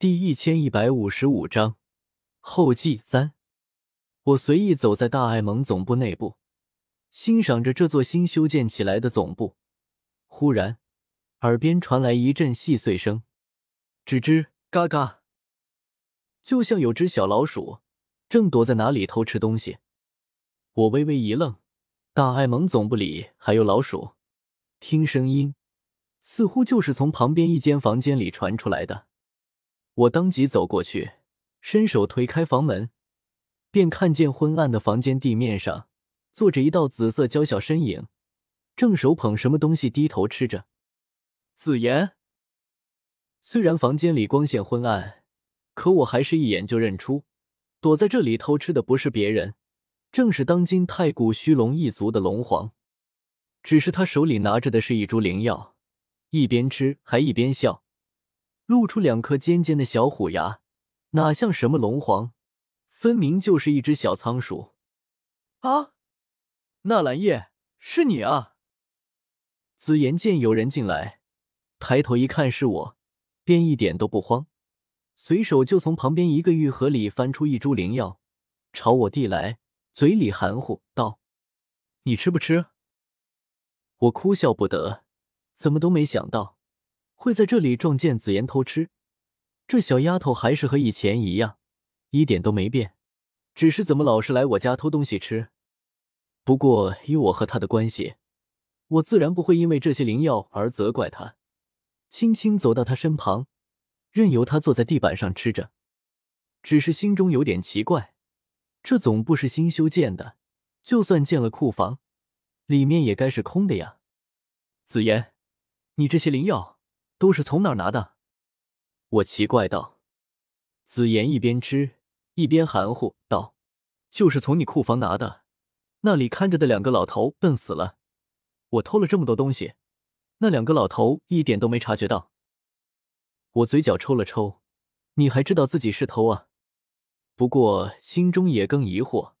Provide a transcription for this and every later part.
第一千一百五十五章后记三。我随意走在大爱盟总部内部，欣赏着这座新修建起来的总部。忽然，耳边传来一阵细碎声，吱吱嘎嘎，就像有只小老鼠正躲在哪里偷吃东西。我微微一愣，大爱盟总部里还有老鼠？听声音，似乎就是从旁边一间房间里传出来的。我当即走过去，伸手推开房门，便看见昏暗的房间地面上坐着一道紫色娇小身影，正手捧什么东西低头吃着。紫妍。虽然房间里光线昏暗，可我还是一眼就认出，躲在这里偷吃的不是别人，正是当今太古虚龙一族的龙皇。只是他手里拿着的是一株灵药，一边吃还一边笑。露出两颗尖尖的小虎牙，哪像什么龙皇，分明就是一只小仓鼠。啊，纳兰叶，是你啊！紫妍见有人进来，抬头一看是我，便一点都不慌，随手就从旁边一个玉盒里翻出一株灵药，朝我递来，嘴里含糊道：“你吃不吃？”我哭笑不得，怎么都没想到。会在这里撞见紫妍偷吃，这小丫头还是和以前一样，一点都没变，只是怎么老是来我家偷东西吃。不过以我和她的关系，我自然不会因为这些灵药而责怪她。轻轻走到她身旁，任由她坐在地板上吃着，只是心中有点奇怪，这总部是新修建的，就算建了库房，里面也该是空的呀。紫妍，你这些灵药。都是从哪儿拿的？我奇怪道。紫妍一边吃一边含糊道：“就是从你库房拿的，那里看着的两个老头笨死了。我偷了这么多东西，那两个老头一点都没察觉到。”我嘴角抽了抽，你还知道自己是偷啊？不过心中也更疑惑，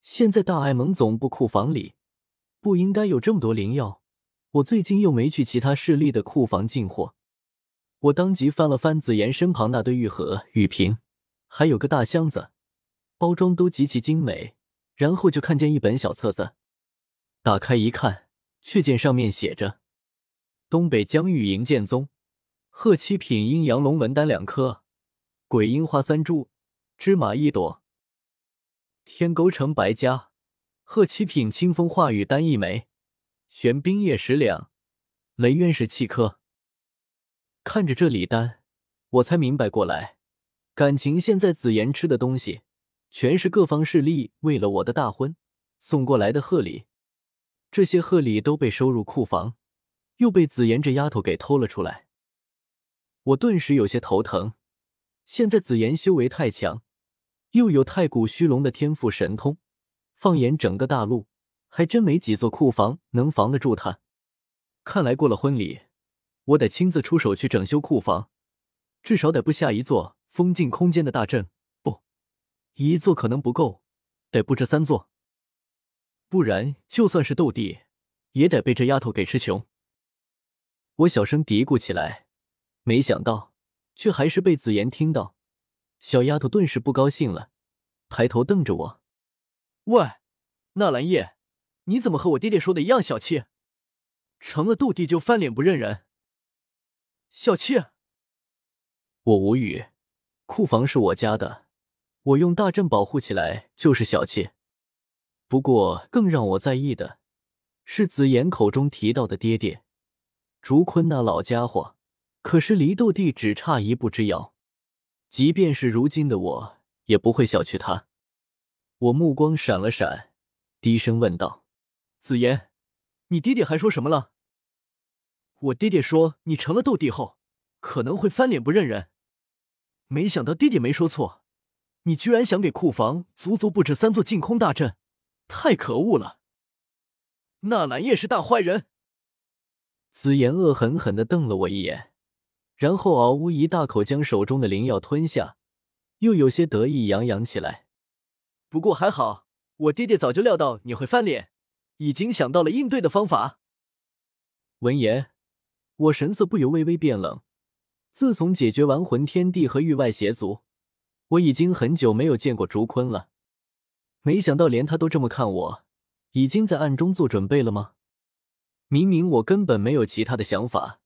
现在大爱盟总部库房里不应该有这么多灵药。我最近又没去其他势力的库房进货，我当即翻了翻紫妍身旁那堆玉盒、玉瓶，还有个大箱子，包装都极其精美。然后就看见一本小册子，打开一看，却见上面写着：“东北疆域银剑宗，贺七品阴阳龙纹丹两颗，鬼樱花三株，芝麻一朵；天沟城白家，贺七品清风化雨丹一枚。”玄冰液十两，雷渊石七颗。看着这礼单，我才明白过来，感情现在紫妍吃的东西，全是各方势力为了我的大婚送过来的贺礼。这些贺礼都被收入库房，又被紫妍这丫头给偷了出来。我顿时有些头疼。现在紫妍修为太强，又有太古虚龙的天赋神通，放眼整个大陆。还真没几座库房能防得住她。看来过了婚礼，我得亲自出手去整修库房，至少得布下一座封禁空间的大阵。不，一座可能不够，得布置三座。不然，就算是斗帝，也得被这丫头给吃穷。我小声嘀咕起来，没想到，却还是被紫妍听到。小丫头顿时不高兴了，抬头瞪着我：“喂，纳兰叶。”你怎么和我爹爹说的一样小气？成了斗帝就翻脸不认人？小气？我无语。库房是我家的，我用大阵保护起来就是小气。不过更让我在意的是紫妍口中提到的爹爹竹坤那老家伙，可是离斗帝只差一步之遥。即便是如今的我，也不会小觑他。我目光闪了闪，低声问道。紫妍，你爹爹还说什么了？我爹爹说你成了斗帝后可能会翻脸不认人，没想到爹爹没说错，你居然想给库房足足布置三座净空大阵，太可恶了！纳兰叶是大坏人。紫妍恶狠狠的瞪了我一眼，然后嗷呜一大口将手中的灵药吞下，又有些得意洋洋起来。不过还好，我爹爹早就料到你会翻脸。已经想到了应对的方法。闻言，我神色不由微微变冷。自从解决完魂天帝和域外邪族，我已经很久没有见过竹坤了。没想到连他都这么看我，已经在暗中做准备了吗？明明我根本没有其他的想法，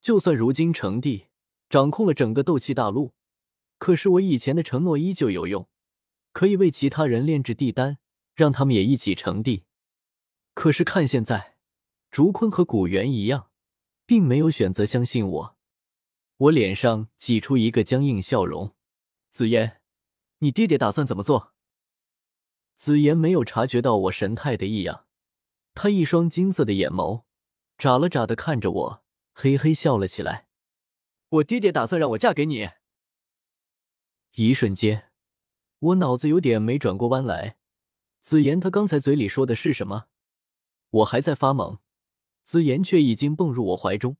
就算如今成帝，掌控了整个斗气大陆，可是我以前的承诺依旧有用，可以为其他人炼制帝丹，让他们也一起成帝。可是看现在，竹坤和古元一样，并没有选择相信我。我脸上挤出一个僵硬笑容。紫妍，你爹爹打算怎么做？紫妍没有察觉到我神态的异样，他一双金色的眼眸眨了眨的看着我，嘿嘿笑了起来。我爹爹打算让我嫁给你。一瞬间，我脑子有点没转过弯来。紫妍，他刚才嘴里说的是什么？我还在发懵，紫妍却已经蹦入我怀中，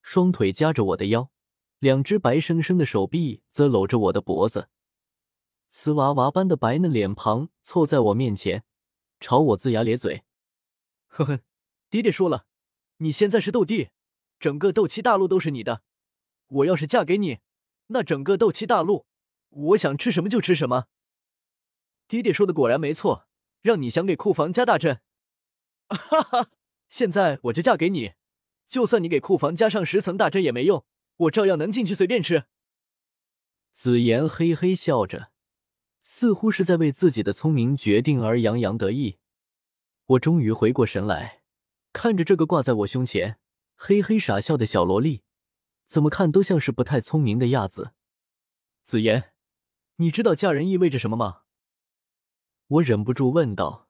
双腿夹着我的腰，两只白生生的手臂则搂着我的脖子。瓷娃娃般的白嫩脸庞凑在我面前，朝我龇牙咧嘴。呵呵，爹爹说了，你现在是斗帝，整个斗气大陆都是你的。我要是嫁给你，那整个斗气大陆，我想吃什么就吃什么。爹爹说的果然没错，让你想给库房加大阵。哈哈，现在我就嫁给你，就算你给库房加上十层大阵也没用，我照样能进去随便吃。紫妍嘿嘿笑着。似乎是在为自己的聪明决定而洋洋得意。我终于回过神来，看着这个挂在我胸前嘿嘿傻笑的小萝莉，怎么看都像是不太聪明的样子。紫妍，你知道嫁人意味着什么吗？我忍不住问道，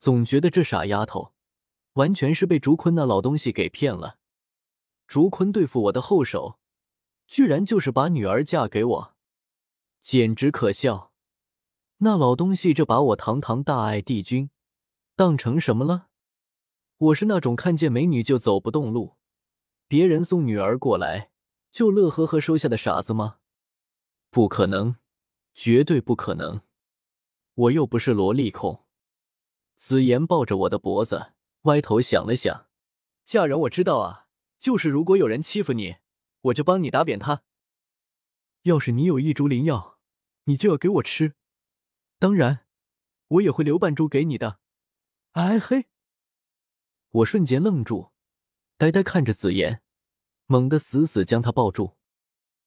总觉得这傻丫头完全是被竹坤那老东西给骗了。竹坤对付我的后手，居然就是把女儿嫁给我，简直可笑。那老东西，这把我堂堂大爱帝君当成什么了？我是那种看见美女就走不动路，别人送女儿过来就乐呵呵收下的傻子吗？不可能，绝对不可能！我又不是萝莉控。紫妍抱着我的脖子，歪头想了想：嫁人我知道啊，就是如果有人欺负你，我就帮你打扁他。要是你有一株灵药，你就要给我吃。当然，我也会留半株给你的。哎嘿！我瞬间愣住，呆呆看着紫妍，猛地死死将她抱住。